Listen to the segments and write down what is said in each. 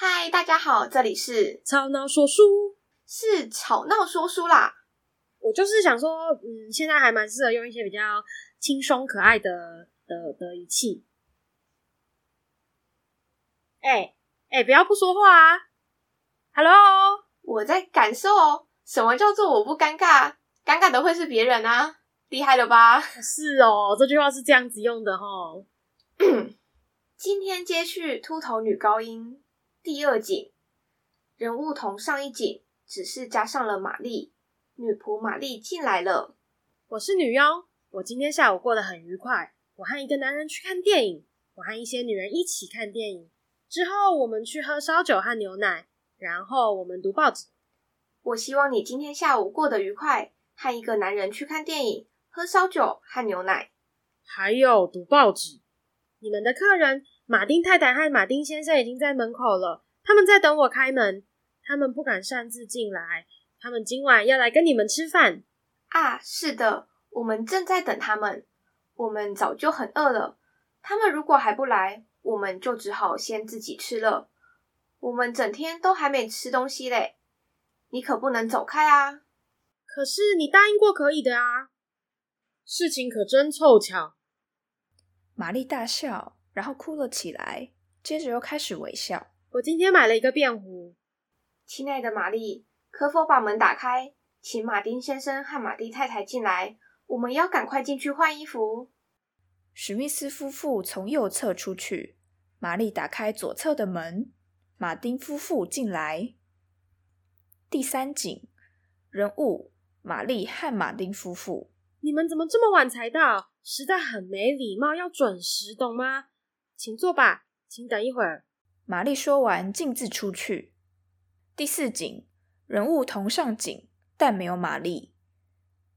嗨，大家好，这里是吵闹说书，是吵闹说书啦。我就是想说，嗯，现在还蛮适合用一些比较轻松可爱的的的语气。哎、欸、哎、欸，不要不说话啊！Hello，我在感受哦，什么叫做我不尴尬？尴尬的会是别人啊，厉害了吧？是哦，这句话是这样子用的哦。今天接续秃头女高音。第二景人物同上一景，只是加上了玛丽。女仆玛丽进来了。我是女妖。我今天下午过得很愉快。我和一个男人去看电影，我和一些女人一起看电影。之后我们去喝烧酒和牛奶，然后我们读报纸。我希望你今天下午过得愉快，和一个男人去看电影、喝烧酒和牛奶，还有读报纸。你们的客人。马丁太太和马丁先生已经在门口了，他们在等我开门。他们不敢擅自进来，他们今晚要来跟你们吃饭。啊，是的，我们正在等他们。我们早就很饿了。他们如果还不来，我们就只好先自己吃了。我们整天都还没吃东西嘞，你可不能走开啊！可是你答应过可以的啊。事情可真凑巧。玛丽大笑。然后哭了起来，接着又开始微笑。我今天买了一个便壶。亲爱的玛丽，可否把门打开，请马丁先生和马丁太太进来？我们要赶快进去换衣服。史密斯夫妇从右侧出去，玛丽打开左侧的门，马丁夫妇进来。第三景，人物玛丽和马丁夫妇。你们怎么这么晚才到？实在很没礼貌，要准时，懂吗？请坐吧，请等一会儿。玛丽说完，径自出去。第四景，人物同上景，但没有玛丽。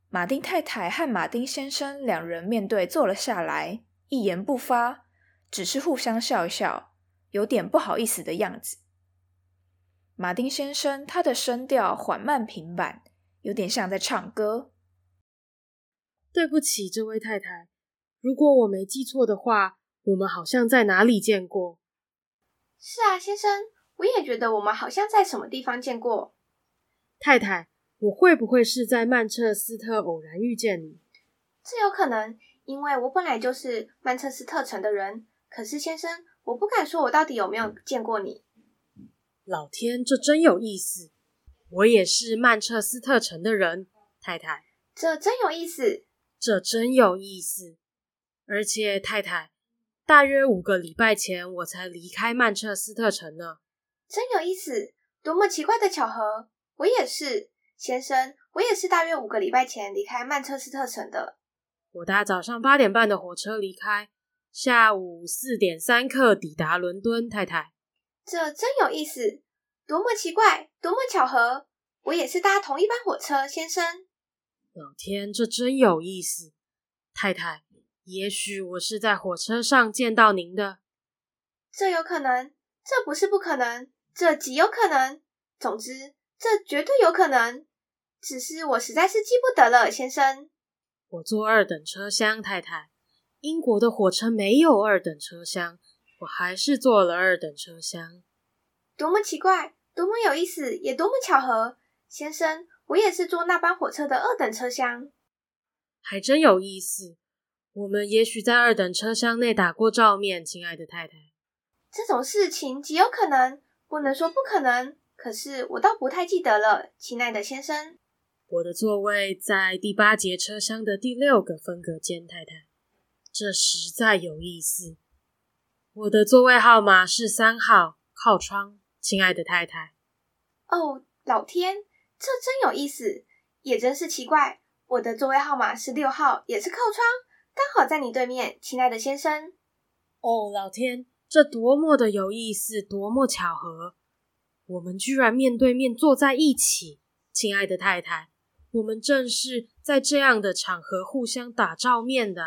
马丁太太和马丁先生两人面对坐了下来，一言不发，只是互相笑一笑，有点不好意思的样子。马丁先生他的声调缓慢平板，有点像在唱歌。对不起，这位太太，如果我没记错的话。我们好像在哪里见过？是啊，先生，我也觉得我们好像在什么地方见过。太太，我会不会是在曼彻斯特偶然遇见你？这有可能，因为我本来就是曼彻斯特城的人。可是，先生，我不敢说我到底有没有见过你。老天，这真有意思！我也是曼彻斯特城的人，太太。这真有意思！这真有意思！而且，太太。大约五个礼拜前，我才离开曼彻斯特城呢。真有意思，多么奇怪的巧合！我也是，先生，我也是大约五个礼拜前离开曼彻斯特城的。我搭早上八点半的火车离开，下午四点三刻抵达伦敦。太太，这真有意思，多么奇怪，多么巧合！我也是搭同一班火车，先生。老天，这真有意思，太太。也许我是在火车上见到您的，这有可能，这不是不可能，这极有可能。总之，这绝对有可能。只是我实在是记不得了，先生。我坐二等车厢，太太。英国的火车没有二等车厢，我还是坐了二等车厢。多么奇怪，多么有意思，也多么巧合，先生。我也是坐那班火车的二等车厢，还真有意思。我们也许在二等车厢内打过照面，亲爱的太太。这种事情极有可能，不能说不可能。可是我倒不太记得了，亲爱的先生。我的座位在第八节车厢的第六个分隔间，太太。这实在有意思。我的座位号码是三号，靠窗，亲爱的太太。哦，老天，这真有意思，也真是奇怪。我的座位号码是六号，也是靠窗。刚好在你对面，亲爱的先生。哦，老天，这多么的有意思，多么巧合！我们居然面对面坐在一起，亲爱的太太。我们正是在这样的场合互相打照面的。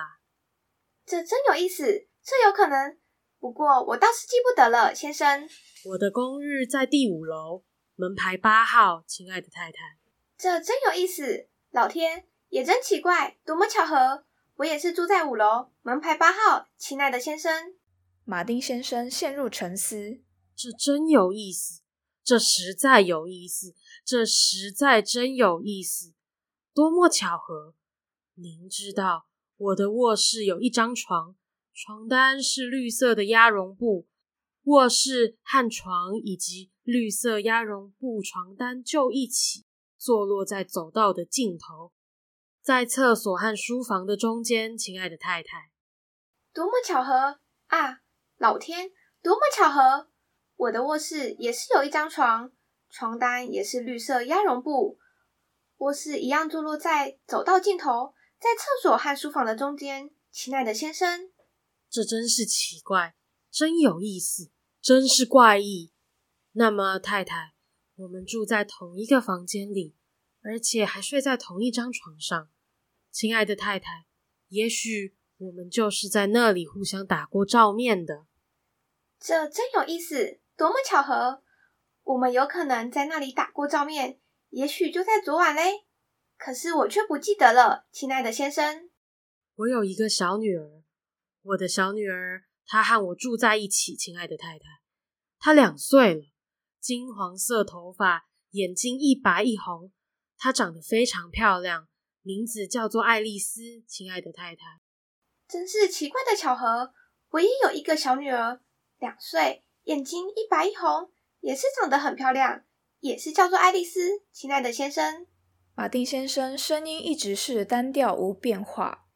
这真有意思，这有可能。不过我倒是记不得了，先生。我的公寓在第五楼，门牌八号，亲爱的太太。这真有意思，老天，也真奇怪，多么巧合！我也是住在五楼，门牌八号，亲爱的先生。马丁先生陷入沉思，这真有意思，这实在有意思，这实在真有意思，多么巧合！您知道，我的卧室有一张床，床单是绿色的鸭绒布，卧室和床以及绿色鸭绒布床单就一起坐落在走道的尽头，在厕所和书房的中间，亲爱的太太。多么巧合啊！老天，多么巧合！我的卧室也是有一张床，床单也是绿色鸭绒布，卧室一样坐落在走道尽头，在厕所和书房的中间。亲爱的先生，这真是奇怪，真有意思，真是怪异。那么，太太，我们住在同一个房间里，而且还睡在同一张床上。亲爱的太太，也许。我们就是在那里互相打过照面的，这真有意思，多么巧合！我们有可能在那里打过照面，也许就在昨晚嘞。可是我却不记得了，亲爱的先生。我有一个小女儿，我的小女儿，她和我住在一起。亲爱的太太，她两岁了，金黄色头发，眼睛一白一红，她长得非常漂亮，名字叫做爱丽丝。亲爱的太太。真是奇怪的巧合，我也有一个小女儿，两岁，眼睛一白一红，也是长得很漂亮，也是叫做爱丽丝。亲爱的先生，马丁先生声音一直是单调无变化。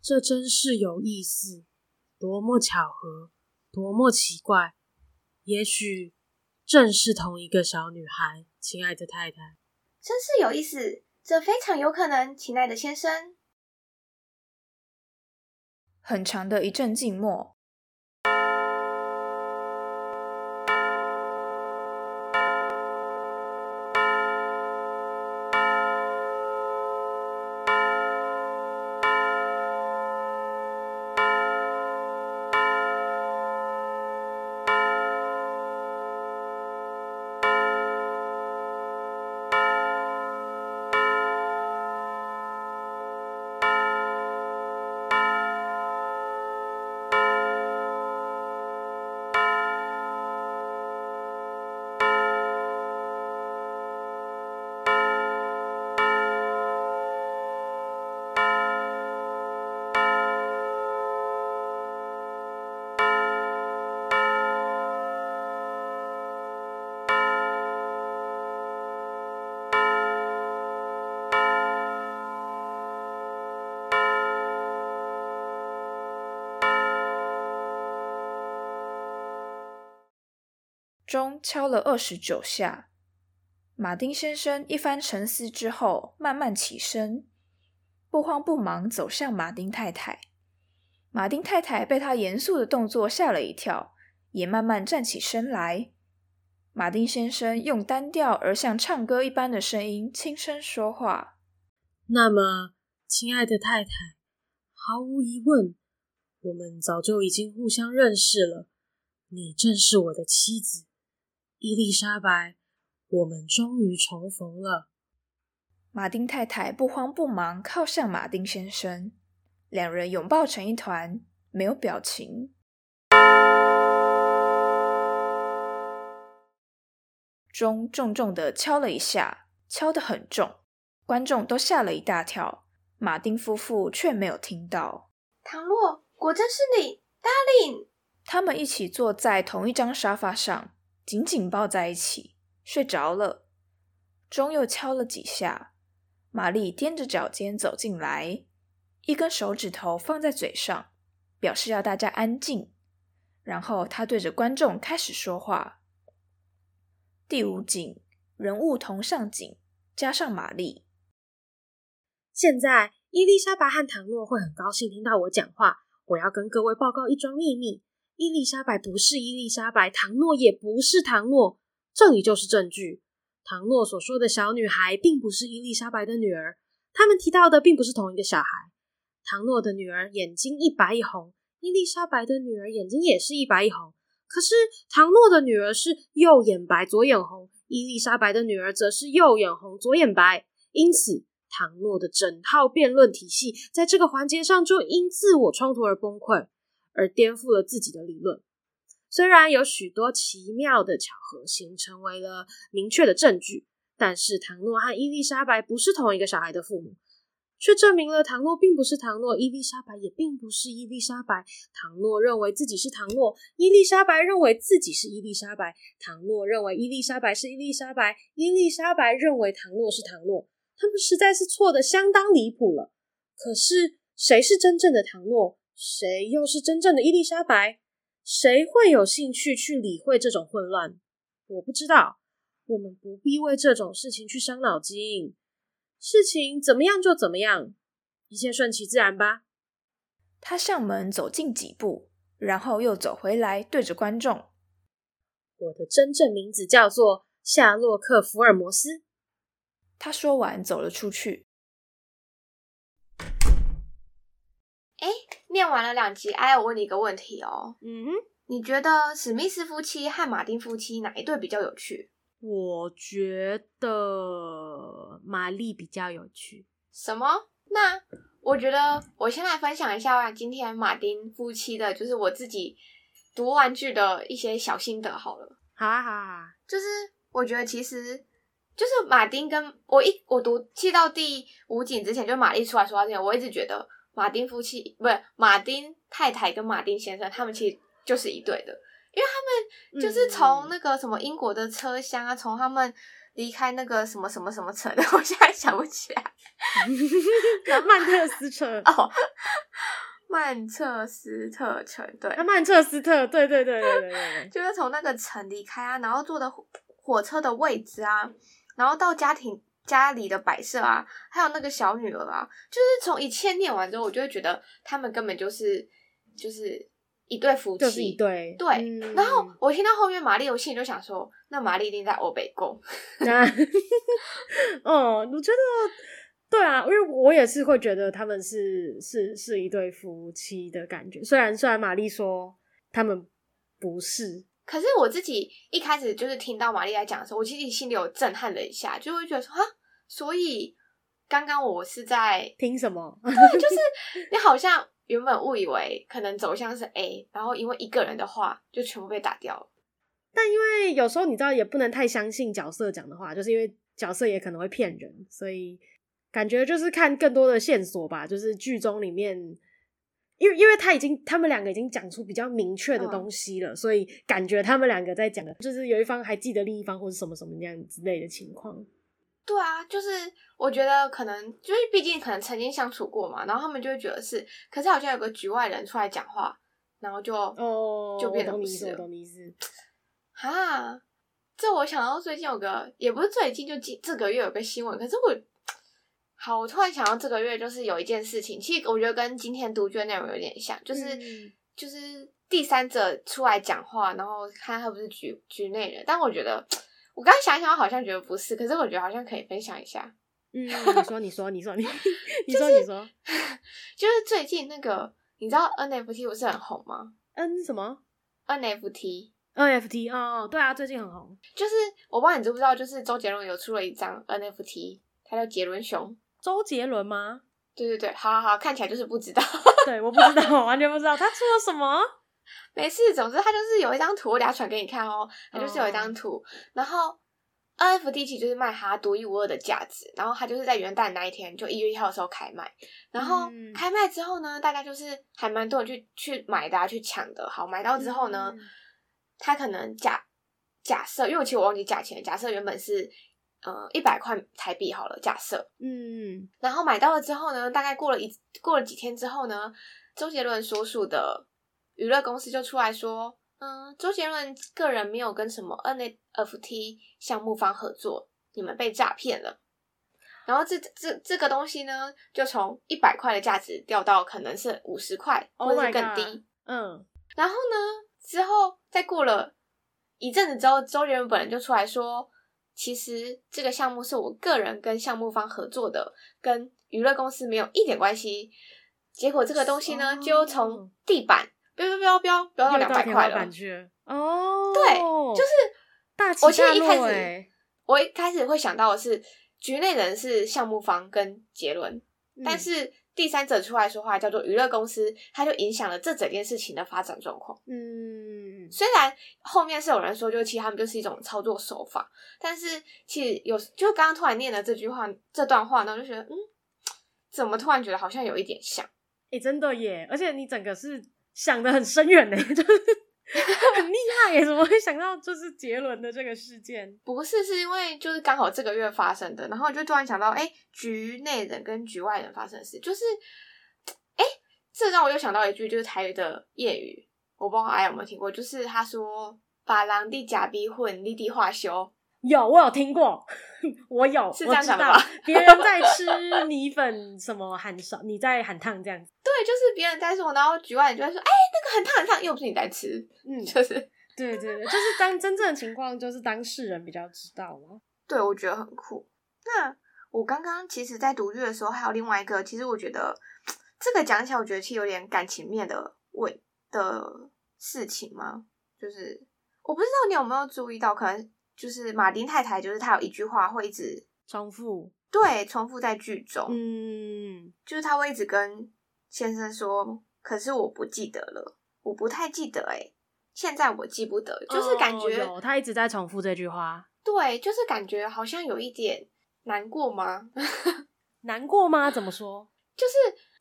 这真是有意思，多么巧合，多么奇怪，也许正是同一个小女孩。亲爱的太太，真是有意思，这非常有可能。亲爱的先生。很长的一阵静默。钟敲了二十九下，马丁先生一番沉思之后，慢慢起身，不慌不忙走向马丁太太。马丁太太被他严肃的动作吓了一跳，也慢慢站起身来。马丁先生用单调而像唱歌一般的声音轻声说话：“那么，亲爱的太太，毫无疑问，我们早就已经互相认识了。你正是我的妻子。”伊丽莎白，我们终于重逢了。马丁太太不慌不忙靠向马丁先生，两人拥抱成一团，没有表情。钟重重的敲了一下，敲得很重，观众都吓了一大跳。马丁夫妇却没有听到。唐洛，果真是你，Darling。他们一起坐在同一张沙发上。紧紧抱在一起，睡着了。钟又敲了几下，玛丽踮着脚尖走进来，一根手指头放在嘴上，表示要大家安静。然后她对着观众开始说话。第五景，人物同上景，加上玛丽。现在，伊丽莎白和唐诺会很高兴听到我讲话。我要跟各位报告一桩秘密。伊丽莎白不是伊丽莎白，唐诺也不是唐诺，这里就是证据。唐诺所说的小女孩并不是伊丽莎白的女儿，他们提到的并不是同一个小孩。唐诺的女儿眼睛一白一红，伊丽莎白的女儿眼睛也是一白一红。可是唐诺的女儿是右眼白左眼红，伊丽莎白的女儿则是右眼红左眼白。因此，唐诺的整套辩论体系在这个环节上就因自我冲突而崩溃。而颠覆了自己的理论，虽然有许多奇妙的巧合形成为了明确的证据，但是唐诺和伊丽莎白不是同一个小孩的父母。却证明了唐诺并不是唐诺，伊丽莎白也并不是伊丽莎白。唐诺认为自己是唐诺，伊丽莎白认为自己是伊丽莎白。唐诺认为伊丽莎白是伊丽莎白，伊丽莎白认为唐诺是唐诺。他们实在是错的相当离谱了。可是，谁是真正的唐诺？谁又是真正的伊丽莎白？谁会有兴趣去理会这种混乱？我不知道。我们不必为这种事情去伤脑筋。事情怎么样就怎么样，一切顺其自然吧。他向门走近几步，然后又走回来，对着观众：“我的真正名字叫做夏洛克·福尔摩斯。”他说完，走了出去。哎，念完了两集，哎，我问你一个问题哦。嗯哼，你觉得史密斯夫妻和马丁夫妻哪一对比较有趣？我觉得玛丽比较有趣。什么？那我觉得我先来分享一下今天马丁夫妻的，就是我自己读完剧的一些小心得好了。好啊，好啊。就是我觉得其实就是马丁跟我一我读记到第五景之前，就玛丽出来说话之前，我一直觉得马丁夫妻不是马丁太太跟马丁先生他们其实就是一对的。因为他们就是从那个什么英国的车厢啊，从、嗯、他们离开那个什么什么什么城，我现在想不起来。曼彻斯特 哦，曼彻斯特城对，啊，曼彻斯特对对对对对对，就是从那个城离开啊，然后坐的火车的位置啊，然后到家庭家里的摆设啊，还有那个小女儿啊，就是从一切念完之后，我就会觉得他们根本就是就是。一对夫妻，就是一对，对。嗯、然后我听到后面玛丽，我心里就想说，那玛丽一定在欧北宫。哦，我觉得对啊，因为我也是会觉得他们是是是一对夫妻的感觉。虽然虽然玛丽说他们不是，可是我自己一开始就是听到玛丽来讲的时候，我其实心里有震撼了一下，就会觉得说啊，所以刚刚我是在听什么？对，就是你好像。原本误以为可能走向是 A，然后因为一个人的话就全部被打掉了。但因为有时候你知道也不能太相信角色讲的话，就是因为角色也可能会骗人，所以感觉就是看更多的线索吧。就是剧中里面，因为因为他已经他们两个已经讲出比较明确的东西了，嗯、所以感觉他们两个在讲的就是有一方还记得另一方或者什么什么那样之类的情况。对啊，就是我觉得可能就是毕竟可能曾经相处过嘛，然后他们就会觉得是，可是好像有个局外人出来讲话，然后就哦就变得不是了。懂你意思？哈，这我想到最近有个，也不是最近，就今这个月有个新闻，可是我好，我突然想到这个月就是有一件事情，其实我觉得跟今天读卷内容有点像，就是、嗯、就是第三者出来讲话，然后看他不是局局内人，但我觉得。我刚想想，好像觉得不是，可是我觉得好像可以分享一下。嗯，你说，你说，你说，你，你说，你说，就是最近那个，你知道 NFT 不是很红吗？N 什么？NFT，NFT 哦，对啊，最近很红。就是我不知道你知不知道，就是周杰伦有出了一张 NFT，他叫杰伦熊。周杰伦吗？对对对，好好好，看起来就是不知道。对，我不知道，完全不知道他出了什么。没事，总之他就是有一张图，我等下传给你看哦。他就是有一张图，oh. 然后 NFT 其实就是卖它独一无二的价值，然后它就是在元旦那一天，就一月一号的时候开卖，然后开卖之后呢，大家就是还蛮多人去去买的，去抢的。好，买到之后呢，他可能假假设，因为其实我忘记价钱，假设原本是呃一百块台币好了，假设，嗯，然后买到了之后呢，大概过了一过了几天之后呢，周杰伦所属的。娱乐公司就出来说，嗯，周杰伦个人没有跟什么 NFT 项目方合作，你们被诈骗了。然后这这这个东西呢，就从一百块的价值掉到可能是五十块，或者是更低。嗯，然后呢，之后再过了一阵子之后，周杰伦本人就出来说，其实这个项目是我个人跟项目方合作的，跟娱乐公司没有一点关系。结果这个东西呢，就从地板。飙飙飙飙飙到两百块了哦！对，就是大我其实一开始，我一开始会想到的是局内人是项目方跟杰伦，嗯、但是第三者出来说话叫做娱乐公司，它就影响了这整件事情的发展状况。嗯，虽然后面是有人说，就其实他们就是一种操作手法，但是其实有就刚刚突然念了这句话这段话呢，我就觉得嗯，怎么突然觉得好像有一点像？哎、欸，真的耶！而且你整个是想的很深远呢，就是很厉害耶！怎么会想到就是杰伦的这个事件？不是，是因为就是刚好这个月发生的，然后就突然想到，哎、欸，局内人跟局外人发生的事，就是。这让我又想到一句，就是台语的谚语，我不知道阿雅有没有听过，就是他说“把狼的假逼混，立地化修”。有，我有听过，我有，是这样讲的吧？别人在吃米粉，什么喊烧，你在喊烫这样子。对，就是别人在说，然后局外人就会说：“哎、欸，那个很烫很烫，又不是你在吃。”嗯，就是，对对对，就是当真正的情况，就是当事人比较知道嘛。对，我觉得很酷。那我刚刚其实，在读剧的时候，还有另外一个，其实我觉得。这个讲起来，我觉得其实有点感情面的问的事情吗？就是我不知道你有没有注意到，可能就是马丁太太，就是她有一句话会一直重复，对，重复在剧中，嗯，就是她会一直跟先生说：“可是我不记得了，我不太记得，哎，现在我记不得。”就是感觉她一直在重复这句话，对，就是感觉好像有一点难过吗？难过吗？怎么说？就是。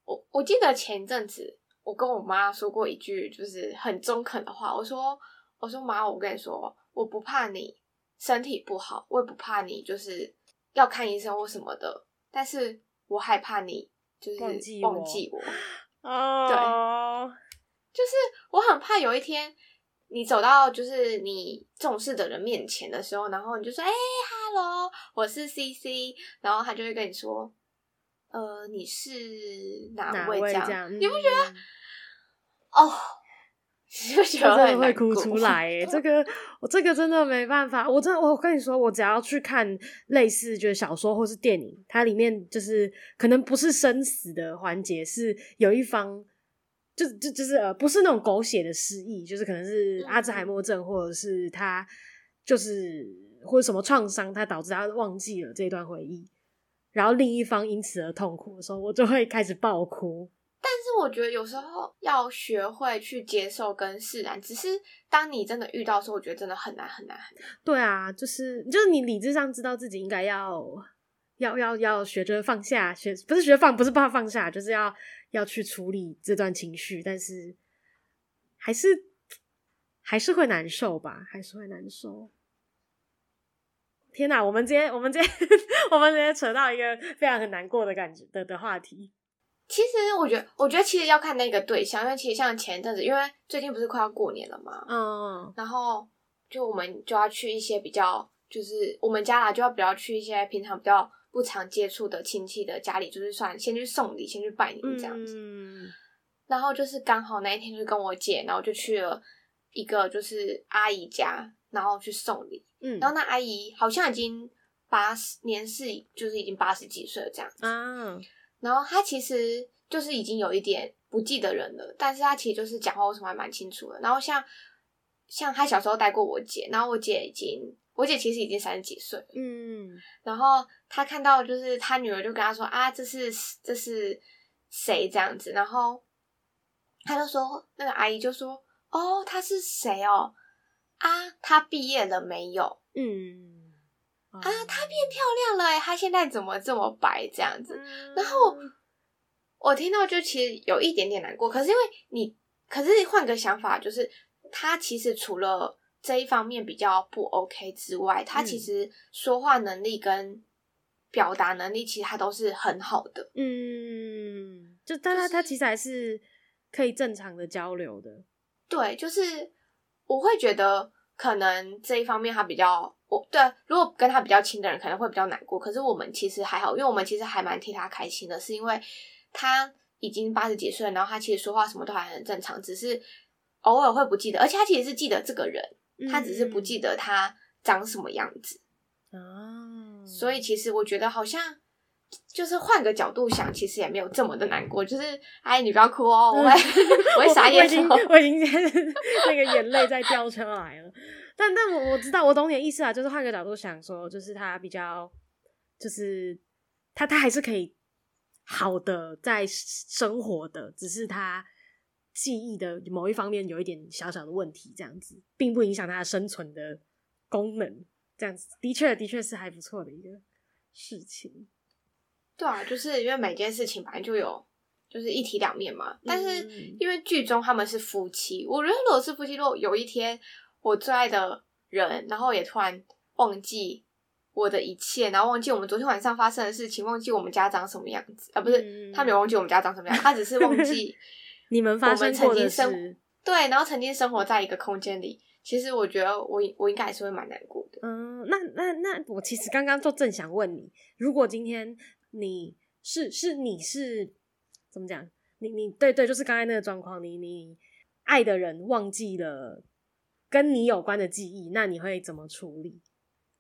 我我记得前一阵子，我跟我妈说过一句就是很中肯的话。我说：“我说妈，我跟你说，我不怕你身体不好，我也不怕你就是要看医生或什么的，但是我害怕你就是忘记我。忘记我 oh. 对，就是我很怕有一天你走到就是你重视的人面前的时候，然后你就说：‘哎、欸，Hello，我是 CC’，然后他就会跟你说。”呃，你是哪位这样？这样你不觉得？嗯、哦，你 就觉得真的会哭出来诶这个 我这个真的没办法，我真的我跟你说，我只要去看类似就是小说或是电影，它里面就是可能不是生死的环节，是有一方就就就是呃不是那种狗血的失忆，就是可能是阿兹海默症，或者是他就是或者什么创伤，他导致他忘记了这段回忆。然后另一方因此而痛苦的时候，我就会开始爆哭。但是我觉得有时候要学会去接受跟释然，只是当你真的遇到的时候，我觉得真的很难很难很难。对啊，就是就是你理智上知道自己应该要要要要学着放下，学不是学放，不是怕放下，就是要要去处理这段情绪，但是还是还是会难受吧，还是会难受。天哪，我们今天我们今天 我们今天扯到一个非常很难过的感觉的的话题。其实我觉得，我觉得其实要看那个对象，因为其实像前一阵子，因为最近不是快要过年了嘛，嗯，然后就我们就要去一些比较，就是我们家啦，就要比较去一些平常比较不常接触的亲戚的家里，就是算先去送礼，先去拜年这样子。嗯，然后就是刚好那一天就跟我姐，然后就去了一个就是阿姨家，然后去送礼。嗯，然后那阿姨好像已经八十年是，就是已经八十几岁了这样子啊。然后他其实就是已经有一点不记得人了，但是他其实就是讲话为什么还蛮清楚的。然后像像他小时候带过我姐，然后我姐已经，我姐其实已经三十几岁，嗯。然后他看到就是他女儿就跟他说啊，这是这是谁这样子？然后他就说那个阿姨就说哦，他是谁哦？啊，他毕业了没有？嗯，啊，她变漂亮了，他现在怎么这么白这样子？嗯、然后我听到就其实有一点点难过，可是因为你，可是换个想法，就是她其实除了这一方面比较不 OK 之外，她其实说话能力跟表达能力其实她都是很好的。嗯，就但他、就是、他其实还是可以正常的交流的。对，就是。我会觉得可能这一方面他比较，我对，如果跟他比较亲的人可能会比较难过。可是我们其实还好，因为我们其实还蛮替他开心的，是因为他已经八十几岁了，然后他其实说话什么都还很正常，只是偶尔会不记得，而且他其实是记得这个人，他只是不记得他长什么样子。哦，所以其实我觉得好像。就是换个角度想，其实也没有这么的难过。就是，哎，你不要哭哦，我会，我会傻眼。我已经，我已经那个眼泪在掉出来了。但，但我我知道，我懂你的意思啊。就是换个角度想说，就是他比较，就是他他还是可以好的在生活的，只是他记忆的某一方面有一点小小的问题，这样子，并不影响他的生存的功能。这样子的确的确是还不错的一个事情。对啊，就是因为每件事情本来就有就是一体两面嘛。但是因为剧中他们是夫妻，我觉得如果是夫妻，如果有一天我最爱的人，然后也突然忘记我的一切，然后忘记我们昨天晚上发生的事情，忘记我们家长什么样子啊？不是，他没有忘记我们家长什么样子，他只是忘记 你们发生过的事。对，然后曾经生活在一个空间里。其实我觉得我我应该还是会蛮难过的。嗯，那那那我其实刚刚就正想问你，如果今天你是是你是怎么讲？你你对对，就是刚才那个状况，你你爱的人忘记了跟你有关的记忆，那你会怎么处理？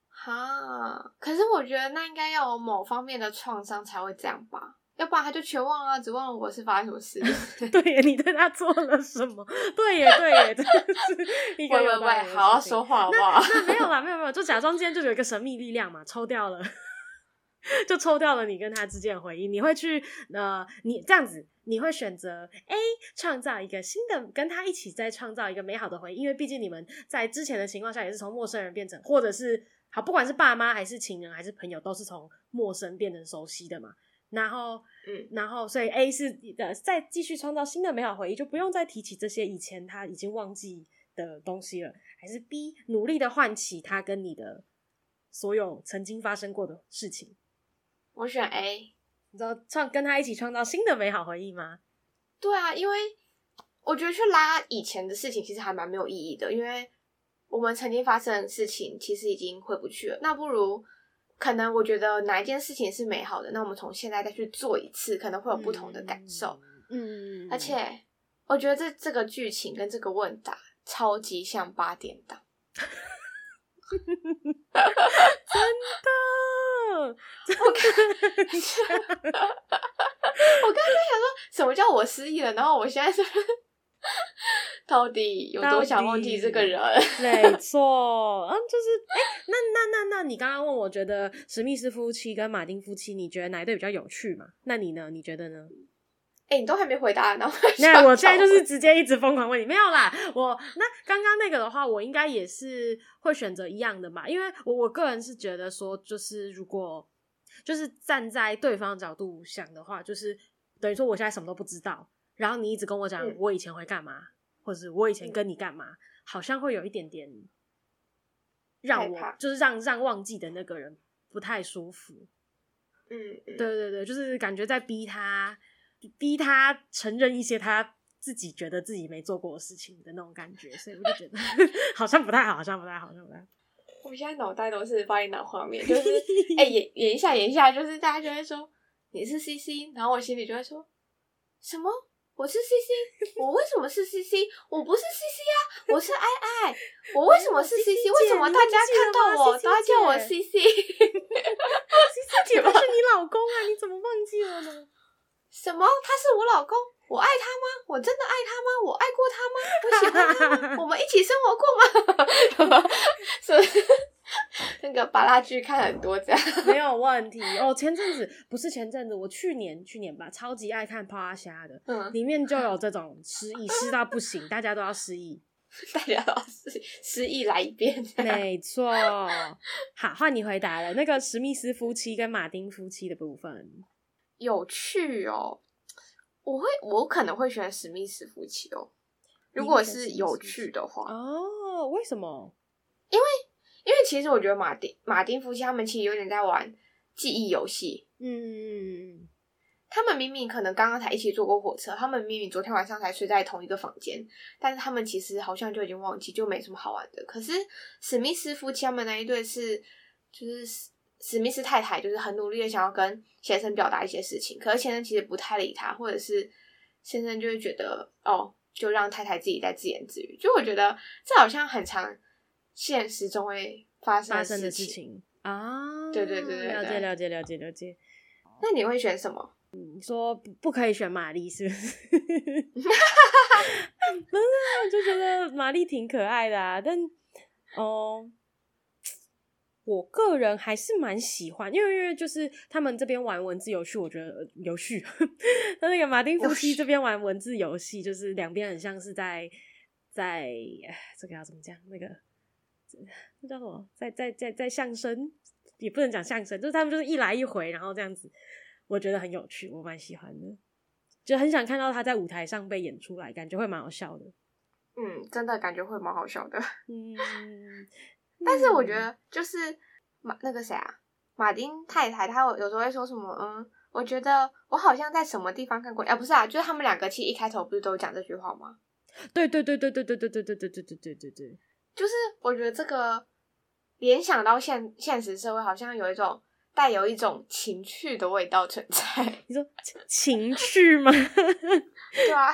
哈，可是我觉得那应该要有某方面的创伤才会这样吧。要不然他就全忘了，只忘了我是发生什么事。对耶，你对他做了什么？对耶，对耶，真的是 一个有道理。好好说话好不好？那，那没有啦，没有没有，就假装今天就有一个神秘力量嘛，抽掉了，就抽掉了你跟他之间的回忆。你会去呃，你这样子，你会选择 A 创造一个新的，跟他一起再创造一个美好的回忆，因为毕竟你们在之前的情况下也是从陌生人变成，或者是好，不管是爸妈还是情人还是朋友，都是从陌生变成熟悉的嘛。然后，嗯，然后，所以 A 是的，再继续创造新的美好回忆，就不用再提起这些以前他已经忘记的东西了。还是 B 努力的唤起他跟你的所有曾经发生过的事情。我选 A，你知道创跟他一起创造新的美好回忆吗？对啊，因为我觉得去拉以前的事情其实还蛮没有意义的，因为我们曾经发生的事情其实已经回不去了，那不如。可能我觉得哪一件事情是美好的，那我们从现在再去做一次，可能会有不同的感受。嗯，而且我觉得这这个剧情跟这个问答超级像八点档，真的。我刚，我刚刚在想说，什么叫我失忆了？然后我现在是。到底有多想忘记这个人？没错，嗯，就是哎、欸，那那那那你刚刚问我觉得史密斯夫妻跟马丁夫妻，你觉得哪一对比较有趣嘛？那你呢？你觉得呢？哎、欸，你都还没回答，然后那我现在就是直接一直疯狂问你，没有啦。我那刚刚那个的话，我应该也是会选择一样的嘛，因为我我个人是觉得说，就是如果就是站在对方角度想的话，就是等于说我现在什么都不知道。然后你一直跟我讲我以前会干嘛，嗯、或者是我以前跟你干嘛，嗯、好像会有一点点让我就是让让忘记的那个人不太舒服。嗯，对对对，就是感觉在逼他逼他承认一些他自己觉得自己没做过的事情的那种感觉，所以我就觉得 好像不太好，好像不太好，好像不太好。我现在脑袋都是发一脑画面，就是哎、欸、演演一下演一下，就是大家就会说你是 CC，然后我心里就会说什么？我是 CC，我为什么是 CC？我不是 CC 啊，我是爱爱。我为什么是 CC？为什么大家看到我都要叫我 CC？CC 姐不是你老公啊？你怎么忘记了呢？什么？他是我老公？我爱他吗？我真的爱他吗？我爱过他吗？我喜欢他吗？我们一起生活过吗？是不是？那个巴拉剧看很多，这样没有问题哦。前阵子不是前阵子，我去年去年吧，超级爱看《趴虾》的，嗯，里面就有这种失忆，失到不行，大家都要失忆，大家都要失失忆来一遍，没错。好，换你回答了。那个史密斯夫妻跟马丁夫妻的部分，有趣哦。我会，我可能会选史密斯夫妻哦。如果是有趣的话，哦，为什么？因为。因为其实我觉得马丁马丁夫妻他们其实有点在玩记忆游戏。嗯，他们明明可能刚刚才一起坐过火车，他们明明昨天晚上才睡在同一个房间，但是他们其实好像就已经忘记，就没什么好玩的。可是史密斯夫妻他们那一对是，就是史史密斯太太就是很努力的想要跟先生表达一些事情，可是先生其实不太理他，或者是先生就会觉得哦，就让太太自己在自言自语。就我觉得这好像很常。现实中会发生发生的事情啊，对对对对，了解了解了解了解。那你会选什么？你说不不可以选玛丽是不是？不是，我就觉得玛丽挺可爱的啊。但哦，我个人还是蛮喜欢，因为因为就是他们这边玩文字游戏，我觉得游戏，那那个马丁夫妻这边玩文字游戏，就是两边很像是在在这个要怎么讲？那个那叫什么？在在在在相声，也不能讲相声，就是他们就是一来一回，然后这样子，我觉得很有趣，我蛮喜欢的，就很想看到他在舞台上被演出来，感觉会蛮好笑的。嗯，真的感觉会蛮好笑的。嗯，但是我觉得就是马那个谁啊，马丁太太，她有有时候会说什么？嗯，我觉得我好像在什么地方看过。哎，不是啊，就是他们两个其实一开头不是都讲这句话吗？对对对对对对对对对对对对对对对，就是我觉得这个联想到现现实社会，好像有一种带有一种情趣的味道存在。你说情趣吗？对啊，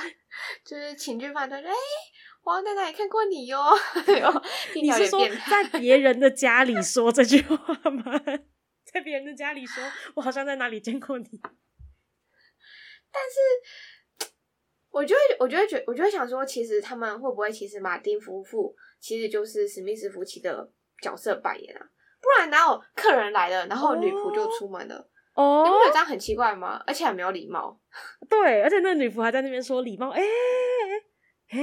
就是情趣饭团，哎。我在哪里看过你哟？你是说在别人的家里 说这句话吗？在别人的家里说，我好像在哪里见过你。但是，我就会，我就会觉，我就会想说，其实他们会不会，其实马丁夫妇其实就是史密斯夫妻的角色扮演啊？不然哪有客人来了，然后女仆就出门了？哦，你不觉得这样很奇怪吗？而且很没有礼貌。对，而且那个女仆还在那边说礼貌，哎、欸。嘿，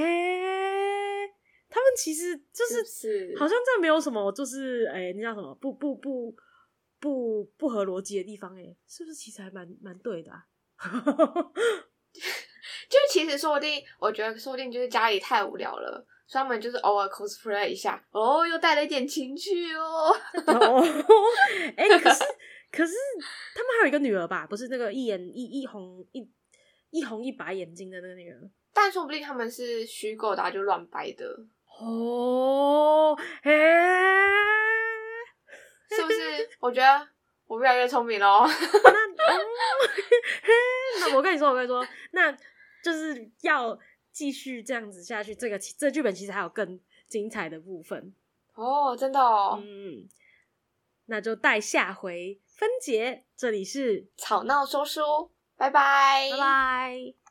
他们其实就是好像这没有什么，就是哎，那叫什么不不不不不合逻辑的地方？哎，是不是其实还蛮蛮对的啊？就其实说不定，我觉得说不定就是家里太无聊了，所以他们就是偶尔 cosplay 一下，哦，又带了一点情趣哦。哎，可是可是他们还有一个女儿吧？不是那个一眼一一红一一红一白眼睛的那个女儿。但说不定他们是虚构的，啊，就乱掰的哦。嘿，是不是？我觉得我越来越聪明了。那，哦，那我跟你说，我跟你说，那就是要继续这样子下去。这个这剧本其实还有更精彩的部分哦，真的哦。嗯，那就待下回分解。这里是吵闹说书，拜拜，拜拜。